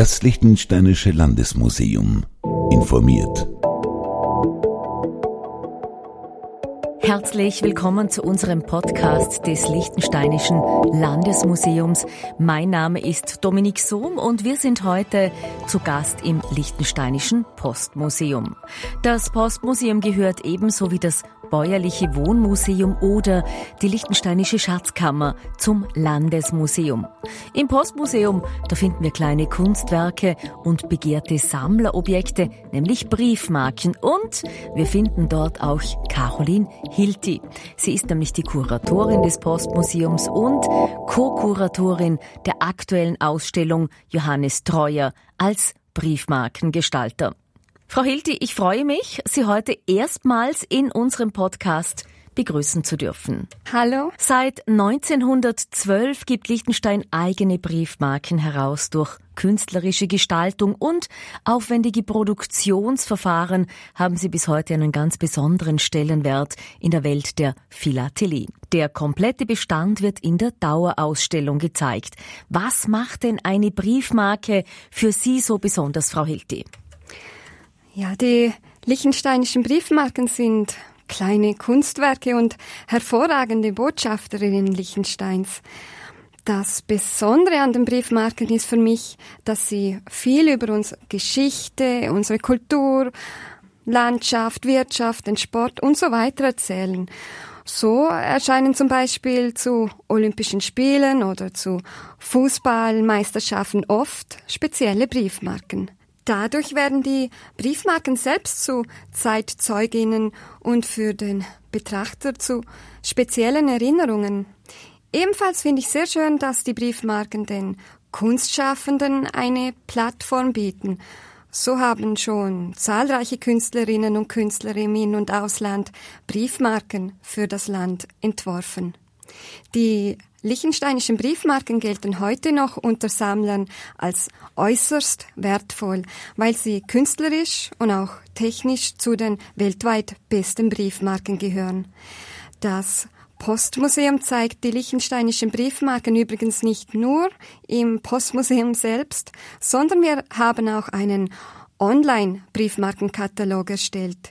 Das Liechtensteinische Landesmuseum informiert. Herzlich willkommen zu unserem Podcast des Liechtensteinischen Landesmuseums. Mein Name ist Dominik Sohm und wir sind heute zu Gast im Liechtensteinischen Postmuseum. Das Postmuseum gehört ebenso wie das Bäuerliche Wohnmuseum oder die Liechtensteinische Schatzkammer zum Landesmuseum. Im Postmuseum, da finden wir kleine Kunstwerke und begehrte Sammlerobjekte, nämlich Briefmarken. Und wir finden dort auch Caroline Hilti. Sie ist nämlich die Kuratorin des Postmuseums und Co-Kuratorin der aktuellen Ausstellung Johannes Treuer als Briefmarkengestalter. Frau Hilti, ich freue mich, Sie heute erstmals in unserem Podcast begrüßen zu dürfen. Hallo. Seit 1912 gibt Liechtenstein eigene Briefmarken heraus durch künstlerische Gestaltung und aufwendige Produktionsverfahren haben sie bis heute einen ganz besonderen Stellenwert in der Welt der Philatelie. Der komplette Bestand wird in der Dauerausstellung gezeigt. Was macht denn eine Briefmarke für Sie so besonders, Frau Hilti? Ja, die liechtensteinischen Briefmarken sind kleine Kunstwerke und hervorragende Botschafterinnen Liechtensteins. Das Besondere an den Briefmarken ist für mich, dass sie viel über unsere Geschichte, unsere Kultur, Landschaft, Wirtschaft, den Sport und so weiter erzählen. So erscheinen zum Beispiel zu Olympischen Spielen oder zu Fußballmeisterschaften oft spezielle Briefmarken. Dadurch werden die Briefmarken selbst zu Zeitzeuginnen und für den Betrachter zu speziellen Erinnerungen. Ebenfalls finde ich sehr schön, dass die Briefmarken den Kunstschaffenden eine Plattform bieten. So haben schon zahlreiche Künstlerinnen und Künstler im In- und Ausland Briefmarken für das Land entworfen. Die Liechtensteinischen Briefmarken gelten heute noch unter Sammlern als äußerst wertvoll, weil sie künstlerisch und auch technisch zu den weltweit besten Briefmarken gehören. Das Postmuseum zeigt die liechtensteinischen Briefmarken übrigens nicht nur im Postmuseum selbst, sondern wir haben auch einen Online-Briefmarkenkatalog erstellt.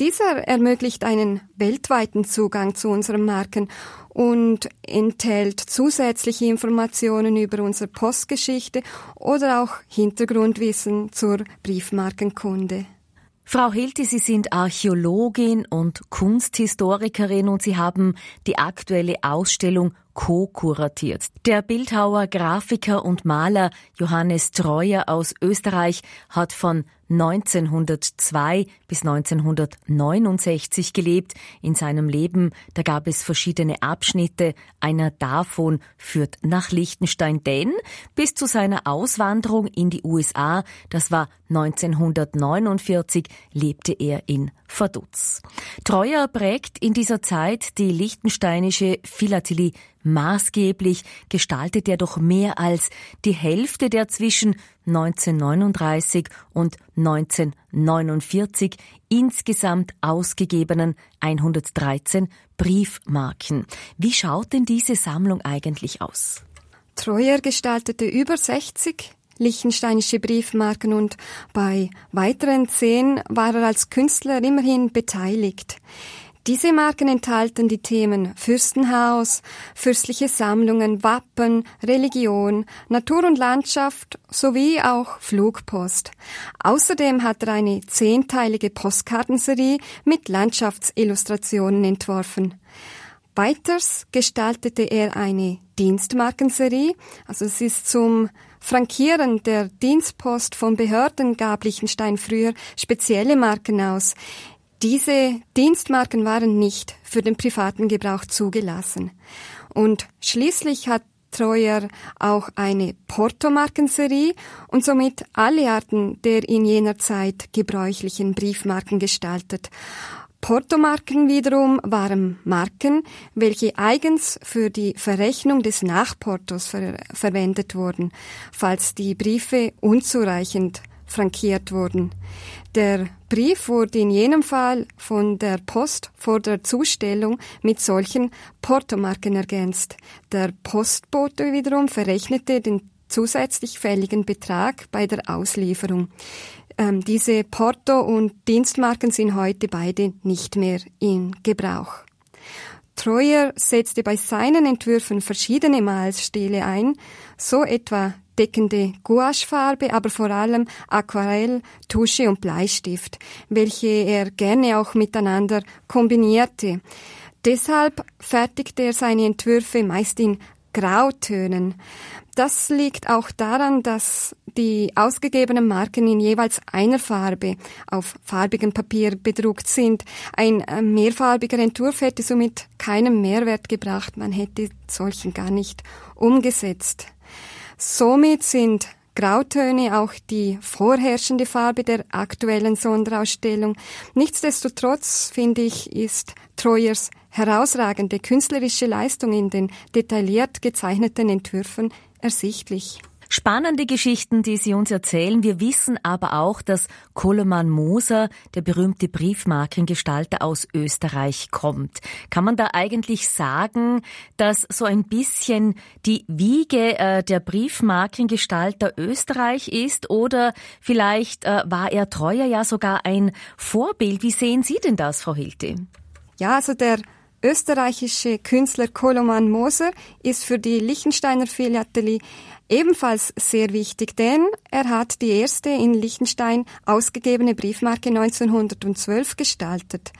Dieser ermöglicht einen weltweiten Zugang zu unseren Marken und enthält zusätzliche Informationen über unsere Postgeschichte oder auch Hintergrundwissen zur Briefmarkenkunde. Frau Hilti, Sie sind Archäologin und Kunsthistorikerin und Sie haben die aktuelle Ausstellung co-kuratiert. Der Bildhauer, Grafiker und Maler Johannes Treuer aus Österreich hat von 1902 bis 1969 gelebt. In seinem Leben, da gab es verschiedene Abschnitte. Einer davon führt nach Liechtenstein, denn bis zu seiner Auswanderung in die USA, das war 1949, lebte er in Vaduz. Treuer prägt in dieser Zeit die liechtensteinische Philatelie maßgeblich, gestaltet er doch mehr als die Hälfte der zwischen 1939 und 1949 insgesamt ausgegebenen 113 Briefmarken. Wie schaut denn diese Sammlung eigentlich aus? Treuer gestaltete über 60 liechtensteinische Briefmarken und bei weiteren zehn war er als Künstler immerhin beteiligt. Diese Marken enthalten die Themen Fürstenhaus, fürstliche Sammlungen, Wappen, Religion, Natur und Landschaft sowie auch Flugpost. Außerdem hat er eine zehnteilige Postkartenserie mit Landschaftsillustrationen entworfen. Weiters gestaltete er eine Dienstmarkenserie, also es ist zum Frankieren der Dienstpost von Behörden gab Liechtenstein früher spezielle Marken aus. Diese Dienstmarken waren nicht für den privaten Gebrauch zugelassen. Und schließlich hat Treuer auch eine Portomarkenserie und somit alle Arten der in jener Zeit gebräuchlichen Briefmarken gestaltet. Portomarken wiederum waren Marken, welche eigens für die Verrechnung des Nachportos ver verwendet wurden, falls die Briefe unzureichend frankiert wurden. Der Brief wurde in jenem Fall von der Post vor der Zustellung mit solchen Portomarken ergänzt. Der Postbote wiederum verrechnete den zusätzlich fälligen Betrag bei der Auslieferung. Ähm, diese Porto- und Dienstmarken sind heute beide nicht mehr in Gebrauch. Treuer setzte bei seinen Entwürfen verschiedene Malstile ein, so etwa deckende Gouachefarbe, aber vor allem Aquarell, Tusche und Bleistift, welche er gerne auch miteinander kombinierte. Deshalb fertigte er seine Entwürfe meist in Grautönen. Das liegt auch daran, dass die ausgegebenen Marken in jeweils einer Farbe auf farbigem Papier bedruckt sind. Ein äh, mehrfarbiger Entwurf hätte somit keinen Mehrwert gebracht. Man hätte solchen gar nicht umgesetzt. Somit sind Grautöne auch die vorherrschende Farbe der aktuellen Sonderausstellung. Nichtsdestotrotz, finde ich, ist Treuers herausragende künstlerische Leistung in den detailliert gezeichneten Entwürfen ersichtlich. Spannende Geschichten, die Sie uns erzählen. Wir wissen aber auch, dass Koloman Moser, der berühmte Briefmarkengestalter aus Österreich, kommt. Kann man da eigentlich sagen, dass so ein bisschen die Wiege äh, der Briefmarkengestalter Österreich ist? Oder vielleicht äh, war er treuer ja sogar ein Vorbild? Wie sehen Sie denn das, Frau Hilti? Ja, also der österreichische Künstler Koloman Moser ist für die Liechtensteiner Philatelie ebenfalls sehr wichtig, denn er hat die erste in Liechtenstein ausgegebene Briefmarke 1912 gestaltet.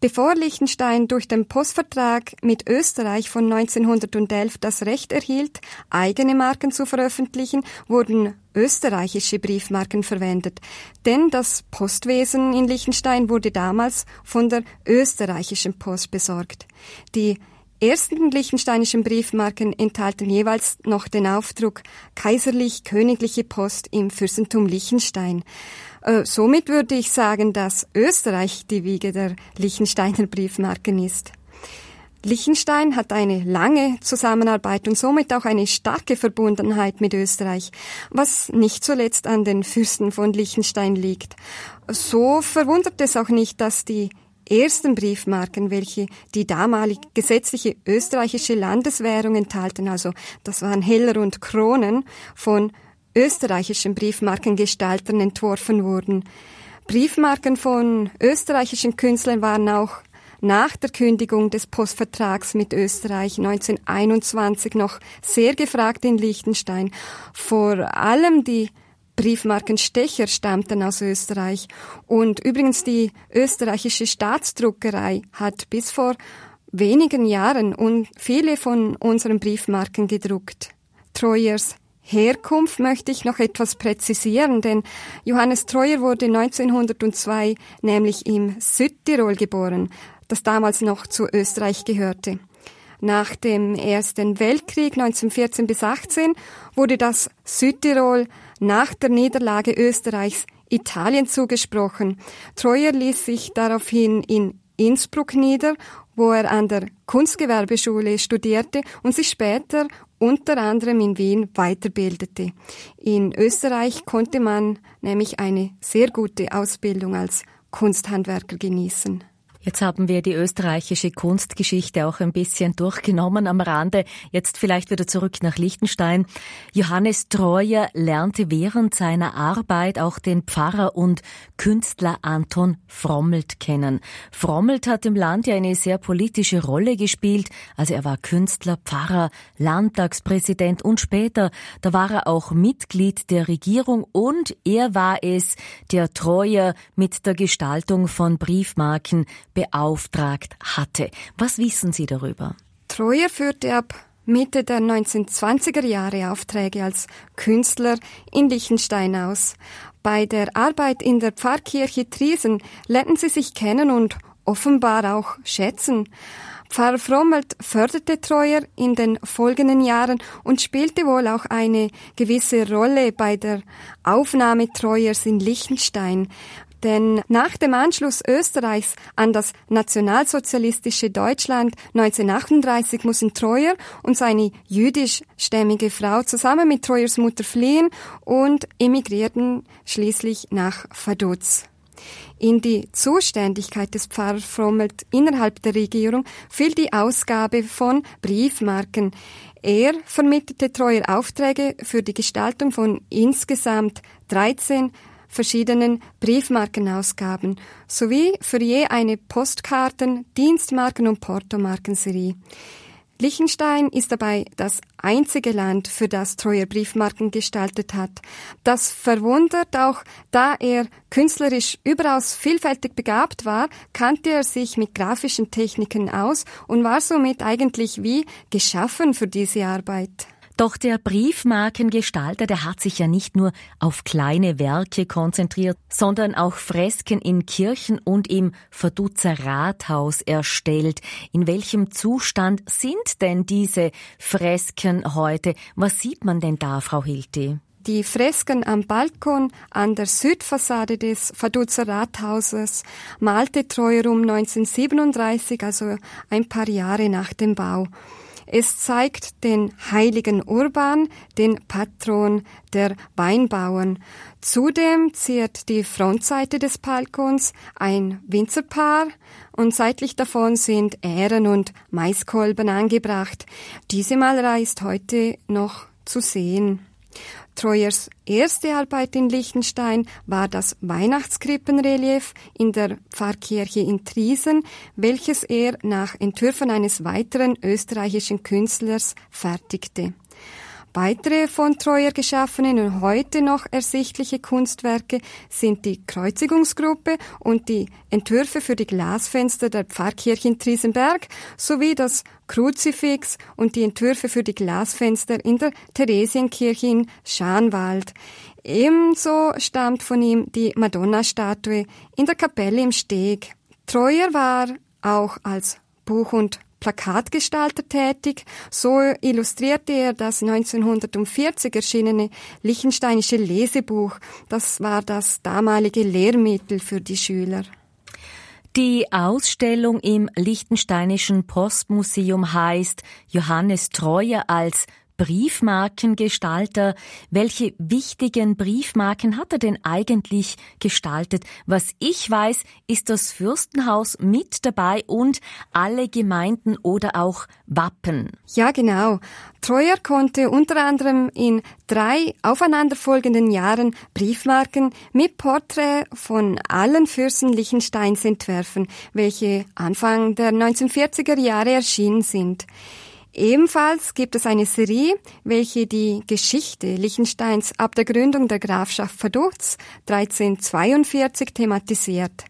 Bevor Liechtenstein durch den Postvertrag mit Österreich von 1911 das Recht erhielt, eigene Marken zu veröffentlichen, wurden österreichische Briefmarken verwendet, denn das Postwesen in Liechtenstein wurde damals von der österreichischen Post besorgt. Die ersten liechtensteinischen Briefmarken enthalten jeweils noch den Aufdruck Kaiserlich-Königliche Post im Fürstentum Liechtenstein. Äh, somit würde ich sagen, dass Österreich die Wiege der Liechtensteiner Briefmarken ist. Liechtenstein hat eine lange Zusammenarbeit und somit auch eine starke Verbundenheit mit Österreich, was nicht zuletzt an den Fürsten von Liechtenstein liegt. So verwundert es auch nicht, dass die ersten Briefmarken, welche die damalig gesetzliche österreichische Landeswährung enthalten, also das waren Heller und Kronen, von österreichischen Briefmarkengestaltern entworfen wurden. Briefmarken von österreichischen Künstlern waren auch nach der Kündigung des Postvertrags mit Österreich 1921 noch sehr gefragt in Liechtenstein. Vor allem die Briefmarkenstecher stammten aus Österreich. Und übrigens die österreichische Staatsdruckerei hat bis vor wenigen Jahren und viele von unseren Briefmarken gedruckt. Treuers Herkunft möchte ich noch etwas präzisieren, denn Johannes Treuer wurde 1902 nämlich im Südtirol geboren, das damals noch zu Österreich gehörte. Nach dem Ersten Weltkrieg 1914 bis 18 wurde das Südtirol nach der Niederlage Österreichs Italien zugesprochen. Treuer ließ sich daraufhin in Innsbruck nieder, wo er an der Kunstgewerbeschule studierte und sich später unter anderem in Wien weiterbildete. In Österreich konnte man nämlich eine sehr gute Ausbildung als Kunsthandwerker genießen. Jetzt haben wir die österreichische Kunstgeschichte auch ein bisschen durchgenommen am Rande. Jetzt vielleicht wieder zurück nach Liechtenstein. Johannes Treuer lernte während seiner Arbeit auch den Pfarrer und Künstler Anton Frommelt kennen. Frommelt hat im Land ja eine sehr politische Rolle gespielt. Also er war Künstler, Pfarrer, Landtagspräsident und später, da war er auch Mitglied der Regierung und er war es, der Treuer mit der Gestaltung von Briefmarken beauftragt hatte. Was wissen Sie darüber? Treuer führte ab Mitte der 1920er Jahre Aufträge als Künstler in Liechtenstein aus. Bei der Arbeit in der Pfarrkirche Triesen lernten sie sich kennen und offenbar auch schätzen. Pfarrer Frommelt förderte Treuer in den folgenden Jahren und spielte wohl auch eine gewisse Rolle bei der Aufnahme Treuers in Liechtenstein. Denn nach dem Anschluss Österreichs an das nationalsozialistische Deutschland 1938 mussten Treuer und seine jüdischstämmige Frau zusammen mit Treuers Mutter fliehen und emigrierten schließlich nach Vaduz. In die Zuständigkeit des Pfarrers Frommelt innerhalb der Regierung fiel die Ausgabe von Briefmarken. Er vermittelte Treuer Aufträge für die Gestaltung von insgesamt 13 verschiedenen Briefmarkenausgaben sowie für je eine Postkarten-, Dienstmarken- und Portomarkenserie. Liechtenstein ist dabei das einzige Land, für das Treuer Briefmarken gestaltet hat. Das verwundert auch, da er künstlerisch überaus vielfältig begabt war, kannte er sich mit grafischen Techniken aus und war somit eigentlich wie geschaffen für diese Arbeit. Doch der Briefmarkengestalter, der hat sich ja nicht nur auf kleine Werke konzentriert, sondern auch Fresken in Kirchen und im Verdutzer Rathaus erstellt. In welchem Zustand sind denn diese Fresken heute? Was sieht man denn da, Frau Hilti? Die Fresken am Balkon an der Südfassade des Vaduz Rathauses malte Treuer um 1937, also ein paar Jahre nach dem Bau. Es zeigt den heiligen Urban, den Patron der Weinbauern. Zudem ziert die Frontseite des Balkons ein Winzerpaar und seitlich davon sind Ähren und Maiskolben angebracht. Diese Malerei ist heute noch zu sehen. Treuers erste Arbeit in Liechtenstein war das Weihnachtskrippenrelief in der Pfarrkirche in Triesen, welches er nach Entwürfen eines weiteren österreichischen Künstlers fertigte. Weitere von Treuer geschaffene und heute noch ersichtliche Kunstwerke sind die Kreuzigungsgruppe und die Entwürfe für die Glasfenster der Pfarrkirche in Triesenberg sowie das Kruzifix und die Entwürfe für die Glasfenster in der Theresienkirche in Schanwald. Ebenso stammt von ihm die Madonna-Statue in der Kapelle im Steg. Treuer war auch als Buch- und Plakatgestalter tätig. So illustrierte er das 1940 erschienene Liechtensteinische Lesebuch. Das war das damalige Lehrmittel für die Schüler. Die Ausstellung im Liechtensteinischen Postmuseum heißt Johannes Treuer als Briefmarkengestalter. Welche wichtigen Briefmarken hat er denn eigentlich gestaltet? Was ich weiß, ist das Fürstenhaus mit dabei und alle Gemeinden oder auch Wappen. Ja, genau. Treuer konnte unter anderem in drei aufeinanderfolgenden Jahren Briefmarken mit Porträt von allen Fürsten Liechtensteins entwerfen, welche Anfang der 1940er Jahre erschienen sind. Ebenfalls gibt es eine Serie, welche die Geschichte Liechtensteins ab der Gründung der Grafschaft Vaduz 1342 thematisiert.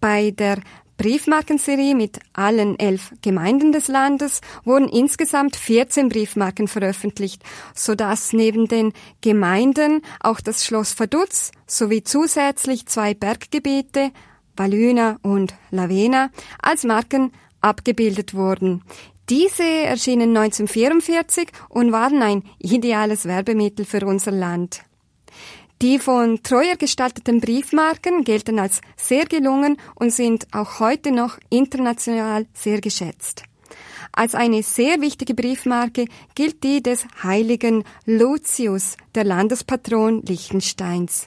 Bei der Briefmarkenserie mit allen elf Gemeinden des Landes wurden insgesamt 14 Briefmarken veröffentlicht, so dass neben den Gemeinden auch das Schloss Vaduz sowie zusätzlich zwei Berggebiete, Valüna und Lavena, als Marken abgebildet wurden. Diese erschienen 1944 und waren ein ideales Werbemittel für unser Land. Die von Treuer gestalteten Briefmarken gelten als sehr gelungen und sind auch heute noch international sehr geschätzt. Als eine sehr wichtige Briefmarke gilt die des heiligen Lucius, der Landespatron Liechtensteins.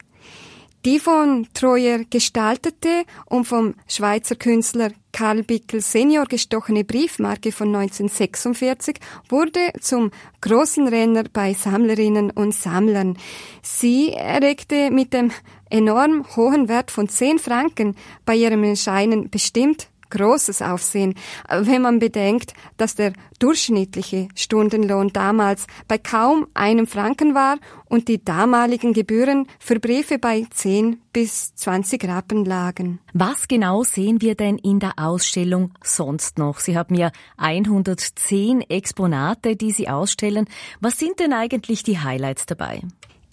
Die von Treuer gestaltete und vom Schweizer Künstler Karl Bickel Senior gestochene Briefmarke von 1946 wurde zum großen Renner bei Sammlerinnen und Sammlern. Sie erregte mit dem enorm hohen Wert von 10 Franken bei ihrem Erscheinen bestimmt großes Aufsehen, wenn man bedenkt, dass der durchschnittliche Stundenlohn damals bei kaum einem Franken war und die damaligen Gebühren für Briefe bei 10 bis 20 Rappen lagen. Was genau sehen wir denn in der Ausstellung sonst noch? Sie haben ja 110 Exponate, die Sie ausstellen. Was sind denn eigentlich die Highlights dabei?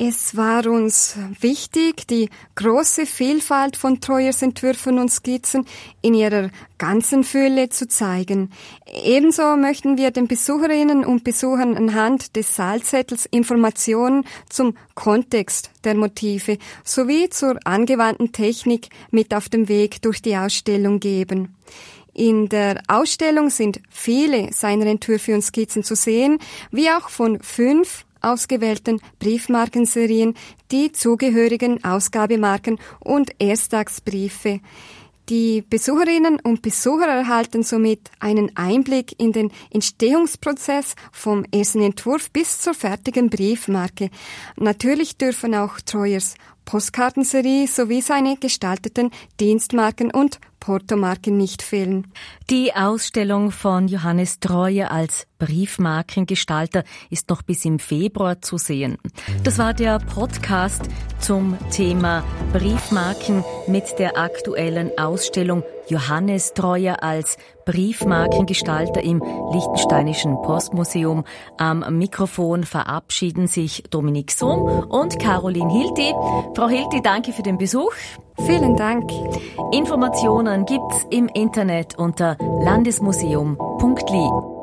Es war uns wichtig, die große Vielfalt von Treuers Entwürfen und Skizzen in ihrer ganzen Fülle zu zeigen. Ebenso möchten wir den Besucherinnen und Besuchern anhand des Saalzettels Informationen zum Kontext der Motive sowie zur angewandten Technik mit auf dem Weg durch die Ausstellung geben. In der Ausstellung sind viele seiner Entwürfe und Skizzen zu sehen, wie auch von fünf ausgewählten Briefmarkenserien die zugehörigen Ausgabemarken und Ersttagsbriefe. Die Besucherinnen und Besucher erhalten somit einen Einblick in den Entstehungsprozess vom ersten Entwurf bis zur fertigen Briefmarke. Natürlich dürfen auch Treuers Postkartenserie sowie seine gestalteten Dienstmarken und Portomarken nicht fehlen. Die Ausstellung von Johannes Treuer als Briefmarkengestalter ist noch bis im Februar zu sehen. Das war der Podcast zum Thema Briefmarken mit der aktuellen Ausstellung Johannes Treuer als Briefmarkengestalter im Liechtensteinischen Postmuseum. Am Mikrofon verabschieden sich Dominik Sohm und Caroline Hilti. Frau Hilti, danke für den Besuch. Vielen Dank. Informationen gibt's im Internet unter landesmuseum.li.